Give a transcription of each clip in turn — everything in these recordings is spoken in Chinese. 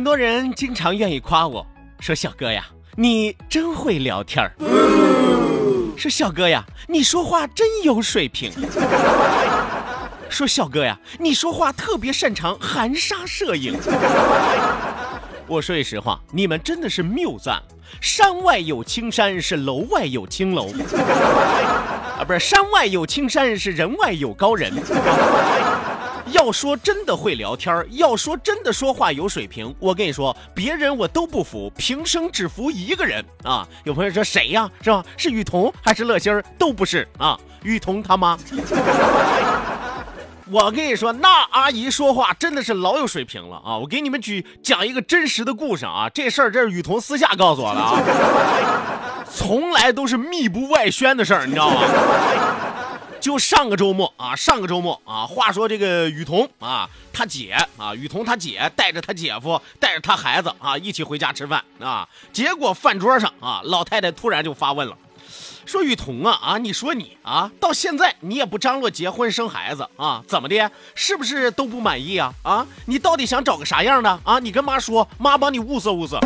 很多人经常愿意夸我说：“小哥呀，你真会聊天儿。”说：“小哥呀，你说话真有水平。”说：“小哥呀，你说话特别擅长含沙射影。”我说句实话，你们真的是谬赞。山外有青山，是楼外有青楼。啊，不是山外有青山，是人外有高人。要说真的会聊天要说真的说话有水平，我跟你说，别人我都不服，平生只服一个人啊！有朋友说谁呀？是吧？是雨桐还是乐心儿？都不是啊！雨桐他妈！我跟你说，那阿姨说话真的是老有水平了啊！我给你们举讲一个真实的故事啊，这事儿这是雨桐私下告诉我的啊，从来都是密不外宣的事儿，你知道吗？就上个周末啊，上个周末啊，话说这个雨桐啊，他姐啊，雨桐他姐带着他姐夫，带着他孩子啊，一起回家吃饭啊。结果饭桌上啊，老太太突然就发问了，说雨桐啊啊，你说你啊，到现在你也不张罗结婚生孩子啊，怎么的？是不是都不满意啊？啊，你到底想找个啥样的啊？你跟妈说，妈帮你物色物色。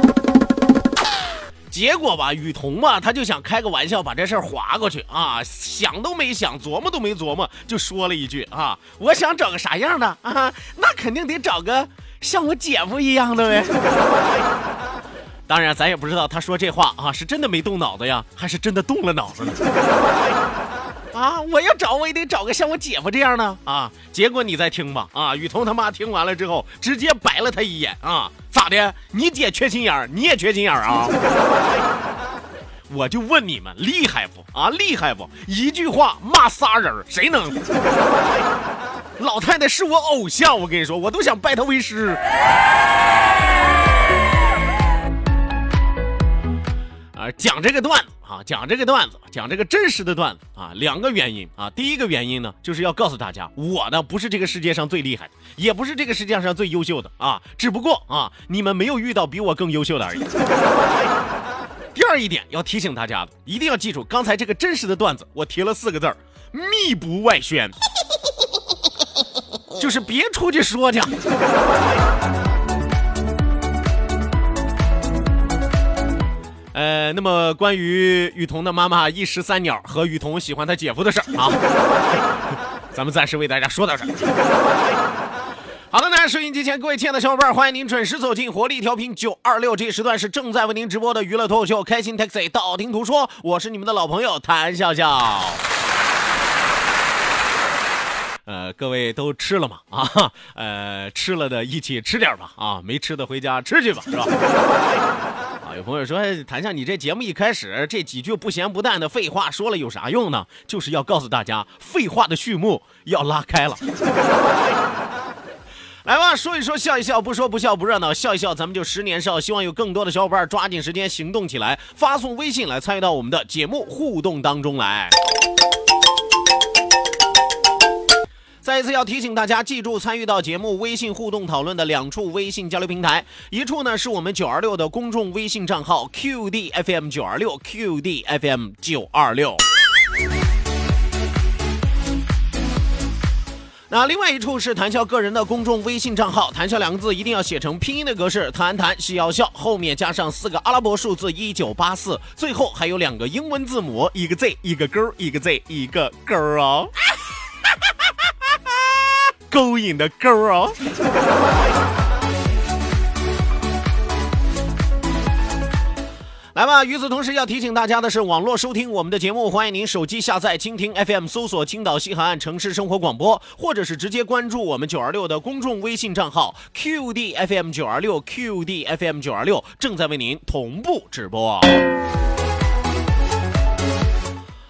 结果吧，雨桐嘛，他就想开个玩笑，把这事儿划过去啊，想都没想，琢磨都没琢磨，就说了一句啊，我想找个啥样的啊？那肯定得找个像我姐夫一样的呗。当然，咱也不知道他说这话啊，是真的没动脑子呀，还是真的动了脑子呢？我要找我也得找个像我姐夫这样的啊。结果你再听吧，啊，雨桐他妈听完了之后，直接白了他一眼啊。咋的？你姐缺心眼儿，你也缺心眼儿啊？我就问你们，厉害不啊？厉害不？一句话骂仨人，谁能？老太太是我偶像，我跟你说，我都想拜她为师。啊，讲这个段子啊，讲这个段子，讲这个真实的段子啊，两个原因啊。第一个原因呢，就是要告诉大家，我呢不是这个世界上最厉害的，也不是这个世界上最优秀的啊，只不过啊，你们没有遇到比我更优秀的而已。第二一点要提醒大家的，一定要记住，刚才这个真实的段子，我提了四个字儿：密不外宣，就是别出去说去。呃，那么关于雨桐的妈妈一石三鸟和雨桐喜欢他姐夫的事儿啊，咱们暂时为大家说到这儿。好的呢，收音机前各位亲爱的小伙伴，欢迎您准时走进活力调频九二六，这一时段是正在为您直播的娱乐脱口秀《开心 Taxi》，道听途说，我是你们的老朋友谭笑笑。呃，各位都吃了吗？啊，呃，吃了的一起吃点吧，啊，没吃的回家吃去吧，是吧？有朋友说，谭笑，你这节目一开始这几句不咸不淡的废话说了有啥用呢？就是要告诉大家，废话的序幕要拉开了。来吧，说一说，笑一笑，不说不笑不热闹，笑一笑，咱们就十年少。希望有更多的小伙伴抓紧时间行动起来，发送微信来参与到我们的节目互动当中来。再一次要提醒大家，记住参与到节目微信互动讨论的两处微信交流平台，一处呢是我们九二六的公众微信账号 QDFM 九二六 QDFM 九二六。那另外一处是谈笑个人的公众微信账号，谈笑两个字一定要写成拼音的格式，谈谈是要笑，后面加上四个阿拉伯数字一九八四，最后还有两个英文字母，一个 Z 一个勾，一个 Z 一个勾哦，勾引的勾哦。来吧！与此同时，要提醒大家的是，网络收听我们的节目，欢迎您手机下载蜻蜓 FM，搜索青岛西海岸城市生活广播，或者是直接关注我们九二六的公众微信账号 QDFM 九二六 QDFM 九二六，正在为您同步直播。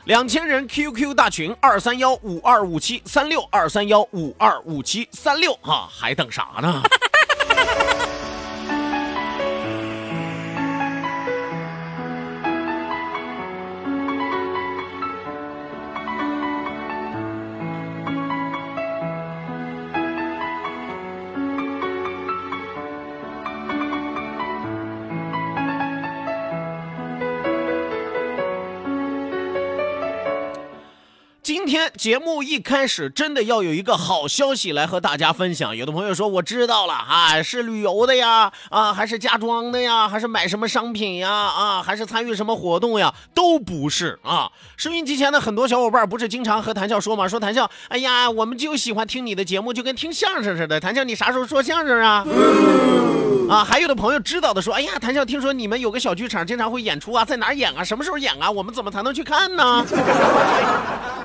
两千人 QQ 大群二三幺五二五七三六二三幺五二五七三六，哈，还等啥呢？今天节目一开始，真的要有一个好消息来和大家分享。有的朋友说，我知道了啊，是旅游的呀，啊，还是家装的呀，还是买什么商品呀，啊，还是参与什么活动呀，都不是啊。收音机前的很多小伙伴，不是经常和谭笑说吗？说谭笑，哎呀，我们就喜欢听你的节目，就跟听相声似的。谭笑，你啥时候说相声啊？啊，还有的朋友知道的说，哎呀，谭笑，听说你们有个小剧场，经常会演出啊，在哪儿演啊？什么时候演啊？我们怎么才能去看呢？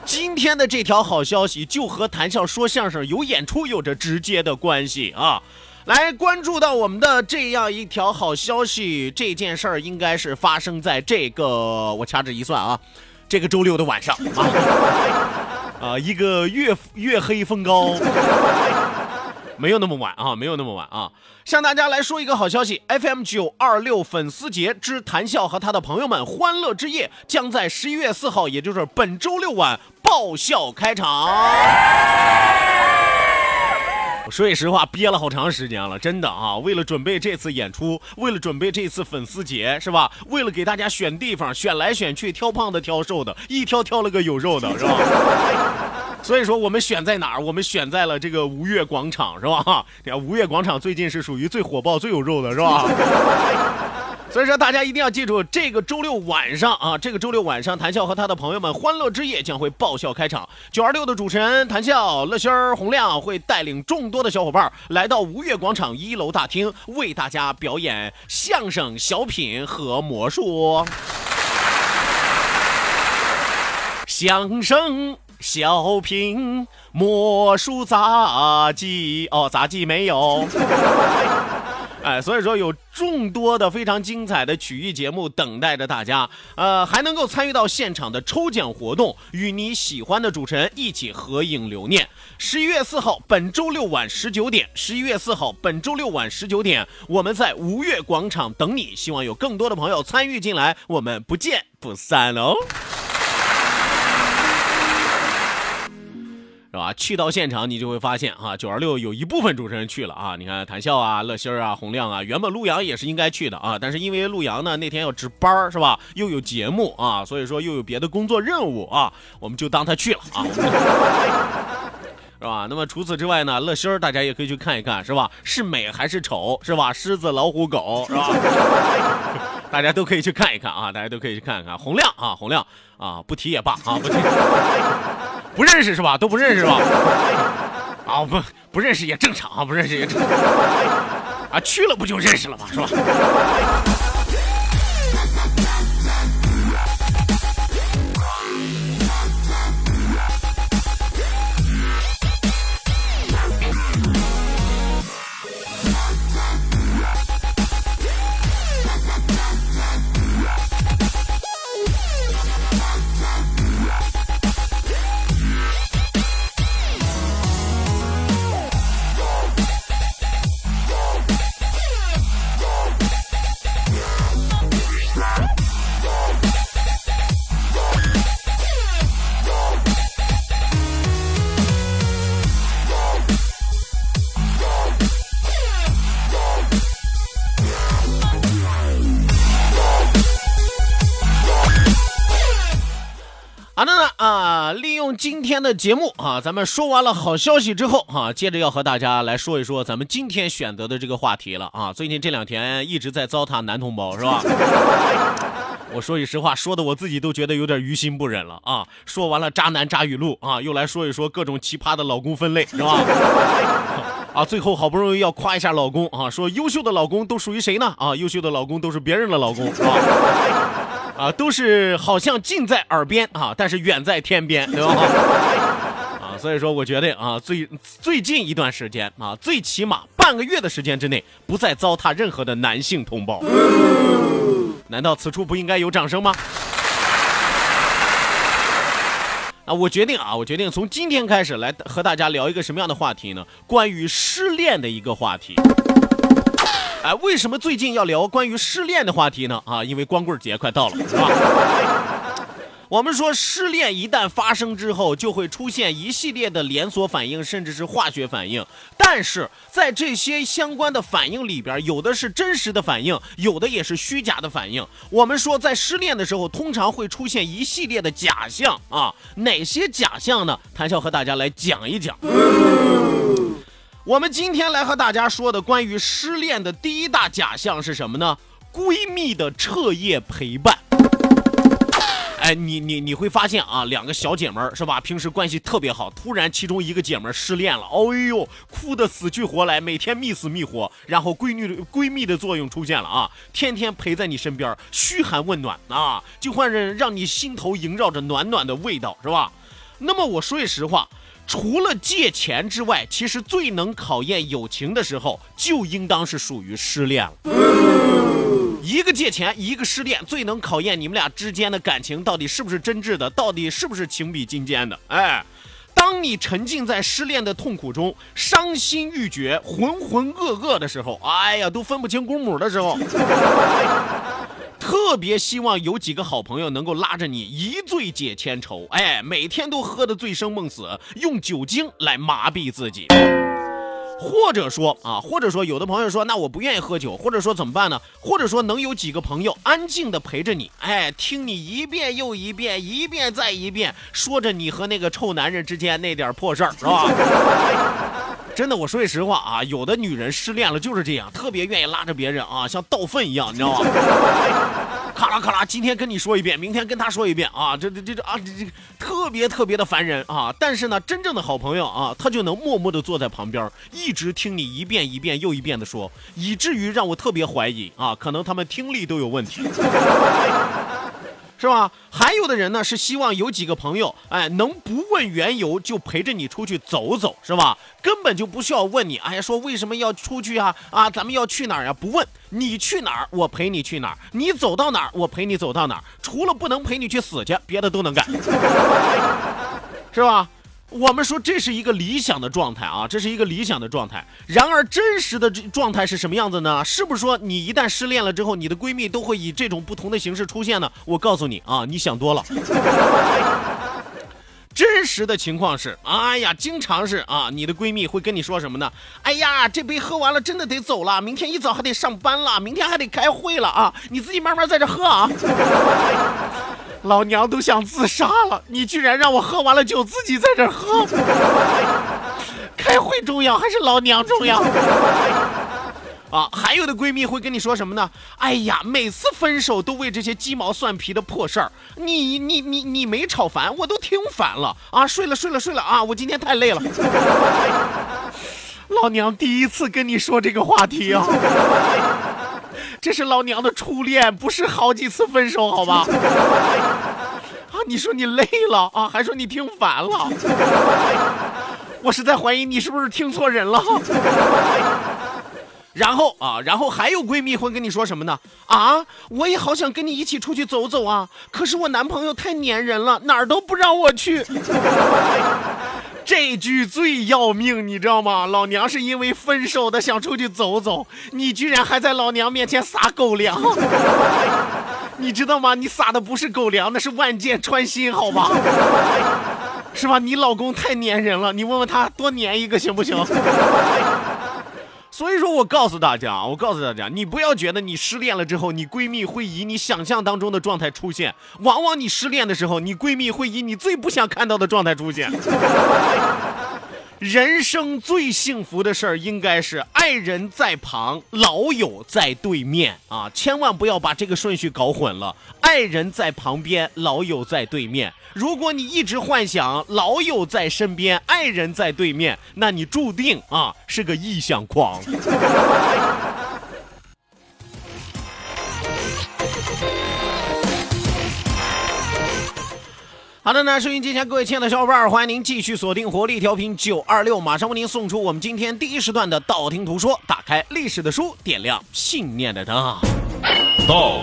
今天的这条好消息就和谈笑说相声有演出有着直接的关系啊！来关注到我们的这样一条好消息，这件事儿应该是发生在这个我掐指一算啊，这个周六的晚上啊，啊，一个月月黑风高。没有那么晚啊，没有那么晚啊！向大家来说一个好消息，FM 九二六粉丝节之谈笑和他的朋友们欢乐之夜将在十一月四号，也就是本周六晚爆笑开场。我说句实话，憋了好长时间了，真的啊！为了准备这次演出，为了准备这次粉丝节，是吧？为了给大家选地方，选来选去，挑胖的挑瘦的，一挑挑了个有肉的，是吧？所以说，我们选在哪儿？我们选在了这个吴越广场，是吧？你看，吴越广场最近是属于最火爆、最有肉的，是吧？所以说，大家一定要记住，这个周六晚上啊，这个周六晚上，谭笑和他的朋友们欢乐之夜将会爆笑开场。九二六的主持人谭笑、乐心儿、洪亮会带领众多的小伙伴来到吴越广场一楼大厅，为大家表演相声、小品和魔术。相声。小品、魔术、杂技哦，杂技没有。哎，所以说有众多的非常精彩的曲艺节目等待着大家，呃，还能够参与到现场的抽奖活动，与你喜欢的主持人一起合影留念。十一月四号，本周六晚十九点，十一月四号，本周六晚十九点，我们在吴越广场等你。希望有更多的朋友参与进来，我们不见不散哦。是吧？去到现场，你就会发现啊，九二六有一部分主持人去了啊。你看谭笑啊、乐心儿啊、洪亮啊，原本陆阳也是应该去的啊，但是因为陆阳呢那天要值班是吧？又有节目啊，所以说又有别的工作任务啊，我们就当他去了啊，是吧？那么除此之外呢，乐心儿大家也可以去看一看，是吧？是美还是丑，是吧？狮子、老虎、狗，是吧？大家都可以去看一看啊，大家都可以去看一看。洪亮啊，洪亮啊，不提也罢啊，不提。不认识是吧？都不认识是吧？啊，不不认识也正常啊，不认识也正常啊，去了不就认识了吗？是吧？好的呢啊，利用今天的节目啊，咱们说完了好消息之后啊，接着要和大家来说一说咱们今天选择的这个话题了啊。最近这两天一直在糟蹋男同胞是吧？我说句实话，说的我自己都觉得有点于心不忍了啊。说完了渣男渣语录啊，又来说一说各种奇葩的老公分类是吧？啊，最后好不容易要夸一下老公啊，说优秀的老公都属于谁呢？啊，优秀的老公都是别人的老公啊。啊，都是好像近在耳边啊，但是远在天边，对吧？啊，所以说我觉得啊，最最近一段时间啊，最起码半个月的时间之内，不再糟蹋任何的男性同胞。难道此处不应该有掌声吗？啊，我决定啊，我决定从今天开始来和大家聊一个什么样的话题呢？关于失恋的一个话题。哎，为什么最近要聊关于失恋的话题呢？啊，因为光棍节快到了，是吧？我们说失恋一旦发生之后，就会出现一系列的连锁反应，甚至是化学反应。但是在这些相关的反应里边，有的是真实的反应，有的也是虚假的反应。我们说在失恋的时候，通常会出现一系列的假象啊，哪些假象呢？谭笑和大家来讲一讲。我们今天来和大家说的关于失恋的第一大假象是什么呢？闺蜜的彻夜陪伴。哎，你你你会发现啊，两个小姐妹儿是吧？平时关系特别好，突然其中一个姐们儿失恋了，哎呦，哭得死去活来，每天觅死觅活，然后闺女的闺蜜的作用出现了啊，天天陪在你身边，嘘寒问暖啊，就换着让你心头萦绕着暖暖的味道，是吧？那么我说句实话。除了借钱之外，其实最能考验友情的时候，就应当是属于失恋了。一个借钱，一个失恋，最能考验你们俩之间的感情到底是不是真挚的，到底是不是情比金坚的。哎，当你沉浸在失恋的痛苦中，伤心欲绝，浑浑噩噩的时候，哎呀，都分不清公母的时候。特别希望有几个好朋友能够拉着你一醉解千愁，哎，每天都喝得醉生梦死，用酒精来麻痹自己，或者说啊，或者说有的朋友说，那我不愿意喝酒，或者说怎么办呢？或者说能有几个朋友安静的陪着你，哎，听你一遍又一遍，一遍再一遍，说着你和那个臭男人之间那点破事儿，是吧？真的，我说句实话啊，有的女人失恋了就是这样，特别愿意拉着别人啊，像倒粪一样，你知道吗？咔啦咔啦，今天跟你说一遍，明天跟他说一遍啊，这这这这啊，这这特别特别的烦人啊。但是呢，真正的好朋友啊，他就能默默的坐在旁边，一直听你一遍一遍又一遍的说，以至于让我特别怀疑啊，可能他们听力都有问题。是吧？还有的人呢，是希望有几个朋友，哎，能不问缘由就陪着你出去走走，是吧？根本就不需要问你，哎呀，说为什么要出去啊？啊，咱们要去哪儿呀？不问，你去哪儿，我陪你去哪儿；你走到哪儿，我陪你走到哪儿。除了不能陪你去死去，别的都能干，是吧？我们说这是一个理想的状态啊，这是一个理想的状态。然而真实的状态是什么样子呢？是不是说你一旦失恋了之后，你的闺蜜都会以这种不同的形式出现呢？我告诉你啊，你想多了。真实的情况是，哎呀，经常是啊，你的闺蜜会跟你说什么呢？哎呀，这杯喝完了，真的得走了，明天一早还得上班了，明天还得开会了啊，你自己慢慢在这喝啊。老娘都想自杀了，你居然让我喝完了酒自己在这喝。开会重要还是老娘重要？啊，还有的闺蜜会跟你说什么呢？哎呀，每次分手都为这些鸡毛蒜皮的破事儿，你你你你没吵烦，我都听烦了啊！睡了睡了睡了啊！我今天太累了。老娘第一次跟你说这个话题啊。这是老娘的初恋，不是好几次分手，好吧？啊，你说你累了啊，还说你听烦了，我是在怀疑你是不是听错人了。然后啊，然后还有闺蜜会跟你说什么呢？啊，我也好想跟你一起出去走走啊，可是我男朋友太粘人了，哪儿都不让我去。这句最要命，你知道吗？老娘是因为分手的，想出去走走，你居然还在老娘面前撒狗粮，你知道吗？你撒的不是狗粮，那是万箭穿心，好吧？是吧？你老公太粘人了，你问问他多粘一个行不行？所以说我告诉大家，我告诉大家，你不要觉得你失恋了之后，你闺蜜会以你想象当中的状态出现，往往你失恋的时候，你闺蜜会以你最不想看到的状态出现。人生最幸福的事儿，应该是爱人在旁，老友在对面啊！千万不要把这个顺序搞混了。爱人在旁边，老友在对面。如果你一直幻想老友在身边，爱人在对面，那你注定啊是个异想狂。好的呢，收音机前各位亲爱的小伙伴，欢迎您继续锁定活力调频九二六，马上为您送出我们今天第一时段的道听途说。打开历史的书，点亮信念的灯。道，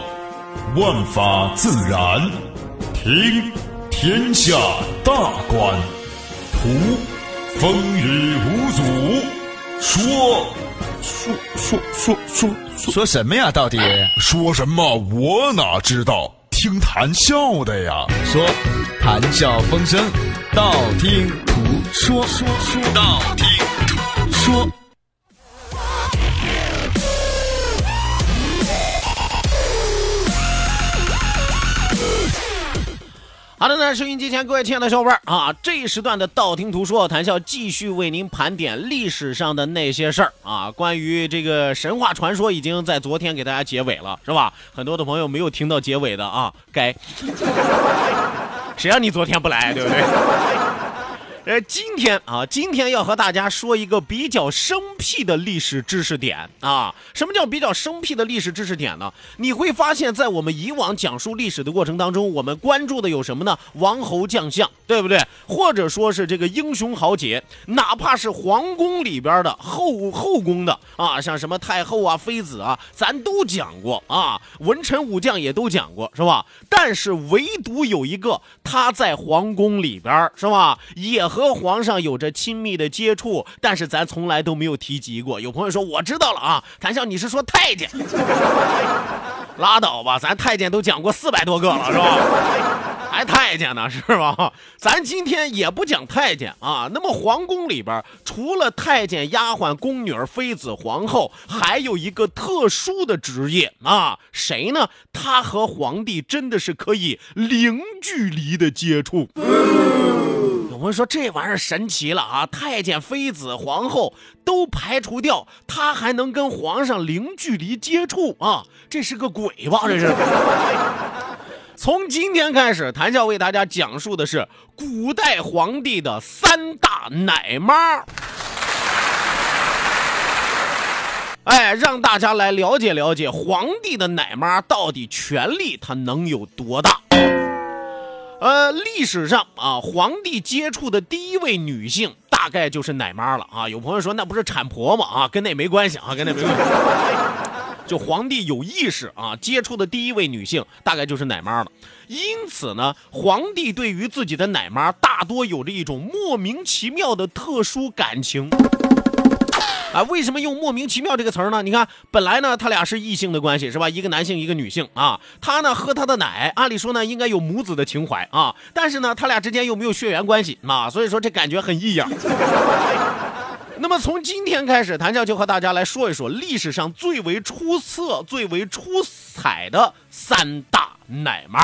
万法自然；听，天下大观；图，风雨无阻；说，说说说说说什么呀？到底说什么？我哪知道？听谈笑的呀。说，谈笑风生，道听途说，说说道听途说。好的呢，收音机前各位亲爱的小伙伴啊，这一时段的道听途说谈笑继续为您盘点历史上的那些事儿啊。关于这个神话传说，已经在昨天给大家结尾了，是吧？很多的朋友没有听到结尾的啊，该 谁让你昨天不来，对不对？呃，今天啊，今天要和大家说一个比较生僻的历史知识点啊。什么叫比较生僻的历史知识点呢？你会发现在我们以往讲述历史的过程当中，我们关注的有什么呢？王侯将相，对不对？或者说是这个英雄豪杰，哪怕是皇宫里边的后后宫的啊，像什么太后啊、妃子啊，咱都讲过啊。文臣武将也都讲过，是吧？但是唯独有一个，他在皇宫里边，是吧？也。和皇上有着亲密的接触，但是咱从来都没有提及过。有朋友说我知道了啊，谭笑你是说太监？拉倒吧，咱太监都讲过四百多个了，是吧？还太监呢，是吧？咱今天也不讲太监啊。那么皇宫里边，除了太监、丫鬟、宫女、妃子、皇后，还有一个特殊的职业啊，谁呢？他和皇帝真的是可以零距离的接触。我们说这玩意儿神奇了啊！太监、妃子、皇后都排除掉，他还能跟皇上零距离接触啊？这是个鬼吧？这是。从今天开始，谭笑为大家讲述的是古代皇帝的三大奶妈。哎，让大家来了解了解皇帝的奶妈到底权力他能有多大。呃，历史上啊，皇帝接触的第一位女性大概就是奶妈了啊。有朋友说那不是产婆吗？啊，跟那没关系啊，跟那没关系。就皇帝有意识啊，接触的第一位女性大概就是奶妈了。因此呢，皇帝对于自己的奶妈大多有着一种莫名其妙的特殊感情。啊，为什么用莫名其妙这个词儿呢？你看，本来呢，他俩是异性的关系，是吧？一个男性，一个女性啊。他呢喝他的奶，按理说呢应该有母子的情怀啊，但是呢，他俩之间又没有血缘关系啊，所以说这感觉很异样。那么从今天开始，谭笑就和大家来说一说历史上最为出色、最为出彩的三大奶妈。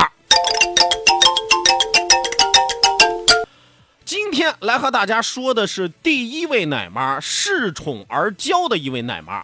今天来和大家说的是第一位奶妈，恃宠而骄的一位奶妈。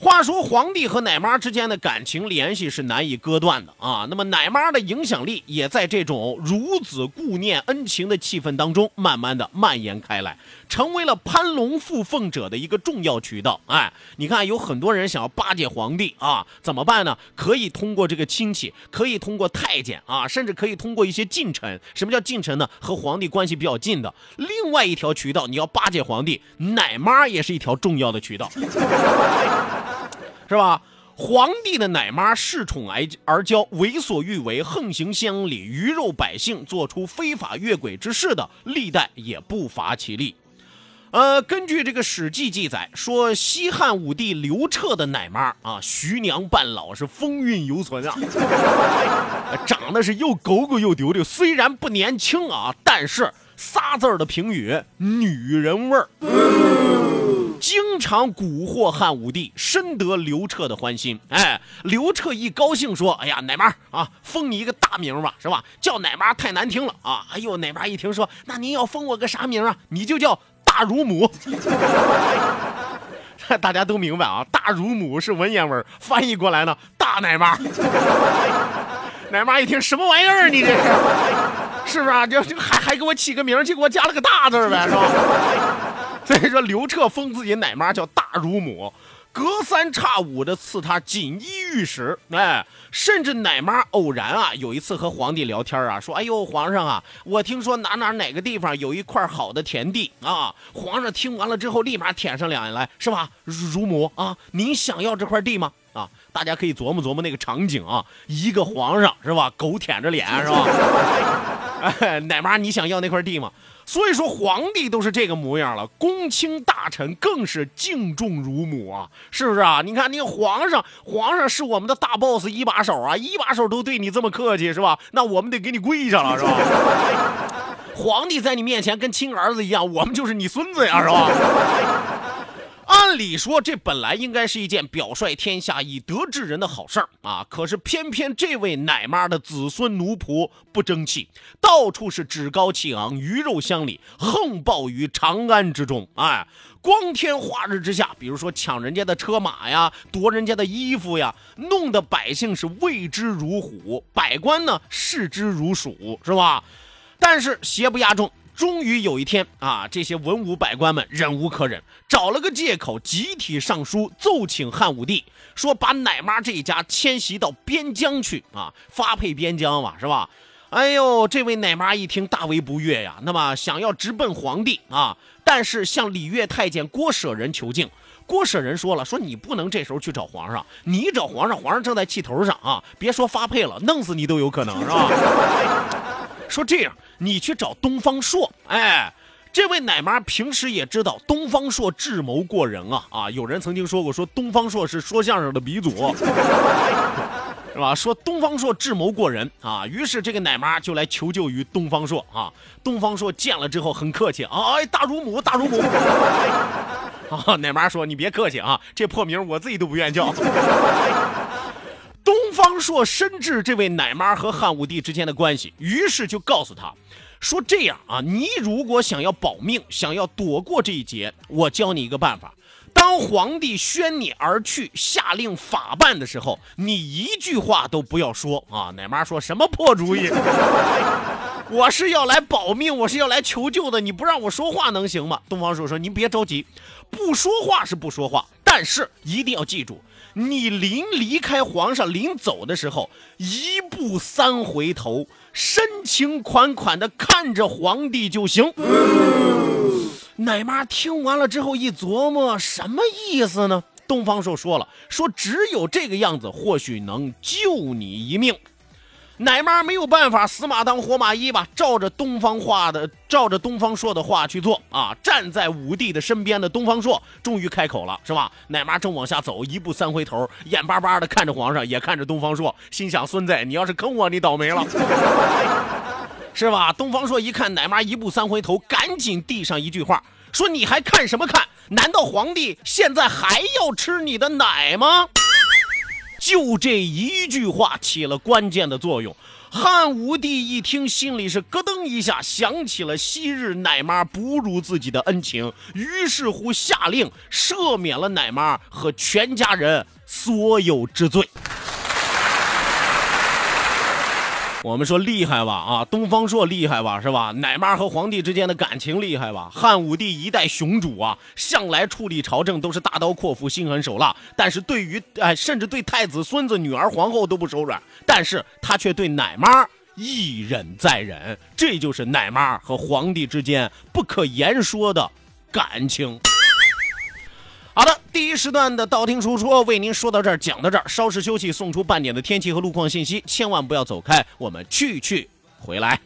话说皇帝和奶妈之间的感情联系是难以割断的啊，那么奶妈的影响力也在这种孺子顾念恩情的气氛当中，慢慢的蔓延开来，成为了攀龙附凤者的一个重要渠道。哎，你看有很多人想要巴结皇帝啊，怎么办呢？可以通过这个亲戚，可以通过太监啊，甚至可以通过一些近臣。什么叫近臣呢？和皇帝关系比较近的。另外一条渠道，你要巴结皇帝，奶妈也是一条重要的渠道。是吧？皇帝的奶妈恃宠而而骄，为所欲为，横行乡里，鱼肉百姓，做出非法越轨之事的，历代也不乏其例。呃，根据这个《史记》记载，说西汉武帝刘彻的奶妈啊，徐娘半老，是风韵犹存啊，长得是又狗狗又丢丢，虽然不年轻啊，但是仨字儿的评语，女人味儿。经常蛊惑汉武帝，深得刘彻的欢心。哎，刘彻一高兴说：“哎呀，奶妈啊，封你一个大名吧，是吧？叫奶妈太难听了啊！”哎呦，奶妈一听说，那您要封我个啥名啊？你就叫大乳母。大家都明白啊，大乳母是文言文，翻译过来呢，大奶妈。奶妈一听，什么玩意儿？你这是是不是啊？就就还还给我起个名，就给我加了个大字呗，是吧？所以说，刘彻封自己奶妈叫大乳母，隔三差五的赐他锦衣玉食，哎，甚至奶妈偶然啊，有一次和皇帝聊天啊，说：“哎呦，皇上啊，我听说哪哪哪个地方有一块好的田地啊。”皇上听完了之后，立马舔上两眼来，是吧？乳母啊，您想要这块地吗？啊，大家可以琢磨琢磨那个场景啊，一个皇上是吧，狗舔着脸是吧？奶妈，你想要那块地吗？所以说皇帝都是这个模样了，公卿大臣更是敬重如母啊，是不是啊？你看，你皇上，皇上是我们的大 boss 一把手啊，一把手都对你这么客气是吧？那我们得给你跪下了是吧？皇帝在你面前跟亲儿子一样，我们就是你孙子呀是吧？按理说，这本来应该是一件表率天下、以德治人的好事儿啊！可是偏偏这位奶妈的子孙奴仆不争气，到处是趾高气昂、鱼肉乡里，横暴于长安之中。哎，光天化日之下，比如说抢人家的车马呀，夺人家的衣服呀，弄得百姓是畏之如虎，百官呢视之如鼠，是吧？但是邪不压众。终于有一天啊，这些文武百官们忍无可忍，找了个借口，集体上书奏请汉武帝，说把奶妈这一家迁徙到边疆去啊，发配边疆嘛，是吧？哎呦，这位奶妈一听大为不悦呀，那么想要直奔皇帝啊，但是向礼乐太监郭舍人求敬，郭舍人说了，说你不能这时候去找皇上，你找皇上，皇上正在气头上啊，别说发配了，弄死你都有可能，是吧？说这样。你去找东方朔，哎，这位奶妈平时也知道东方朔智谋过人啊啊！有人曾经说过，说东方朔是说相声的鼻祖，是吧？说东方朔智谋过人啊，于是这个奶妈就来求救于东方朔啊。东方朔见了之后很客气啊，哎，大乳母，大乳母。啊，奶妈说你别客气啊，这破名我自己都不愿意叫。东方朔深知这位奶妈和汉武帝之间的关系，于是就告诉他，说这样啊，你如果想要保命，想要躲过这一劫，我教你一个办法。当皇帝宣你而去，下令法办的时候，你一句话都不要说啊。奶妈说什么破主意？我是要来保命，我是要来求救的，你不让我说话能行吗？东方朔说，您别着急，不说话是不说话，但是一定要记住。你临离开皇上临走的时候，一步三回头，深情款款的看着皇帝就行。奶妈听完了之后一琢磨，什么意思呢？东方朔说了，说只有这个样子，或许能救你一命。奶妈没有办法，死马当活马医吧，照着东方话的，照着东方朔的话去做啊！站在武帝的身边的东方朔终于开口了，是吧？奶妈正往下走，一步三回头，眼巴巴的看着皇上，也看着东方朔，心想：孙子，你要是坑我，你倒霉了，是吧？东方朔一看奶妈一步三回头，赶紧递上一句话，说：“你还看什么看？难道皇帝现在还要吃你的奶吗？”就这一句话起了关键的作用，汉武帝一听，心里是咯噔一下，想起了昔日奶妈哺乳自己的恩情，于是乎下令赦免了奶妈和全家人所有之罪。我们说厉害吧啊，东方朔厉害吧是吧？奶妈和皇帝之间的感情厉害吧？汉武帝一代雄主啊，向来处理朝政都是大刀阔斧、心狠手辣，但是对于哎，甚至对太子、孙子、女儿、皇后都不手软，但是他却对奶妈一忍再忍，这就是奶妈和皇帝之间不可言说的感情。好的，第一时段的道听途说为您说到这儿，讲到这儿，稍事休息，送出半点的天气和路况信息，千万不要走开，我们去去回来。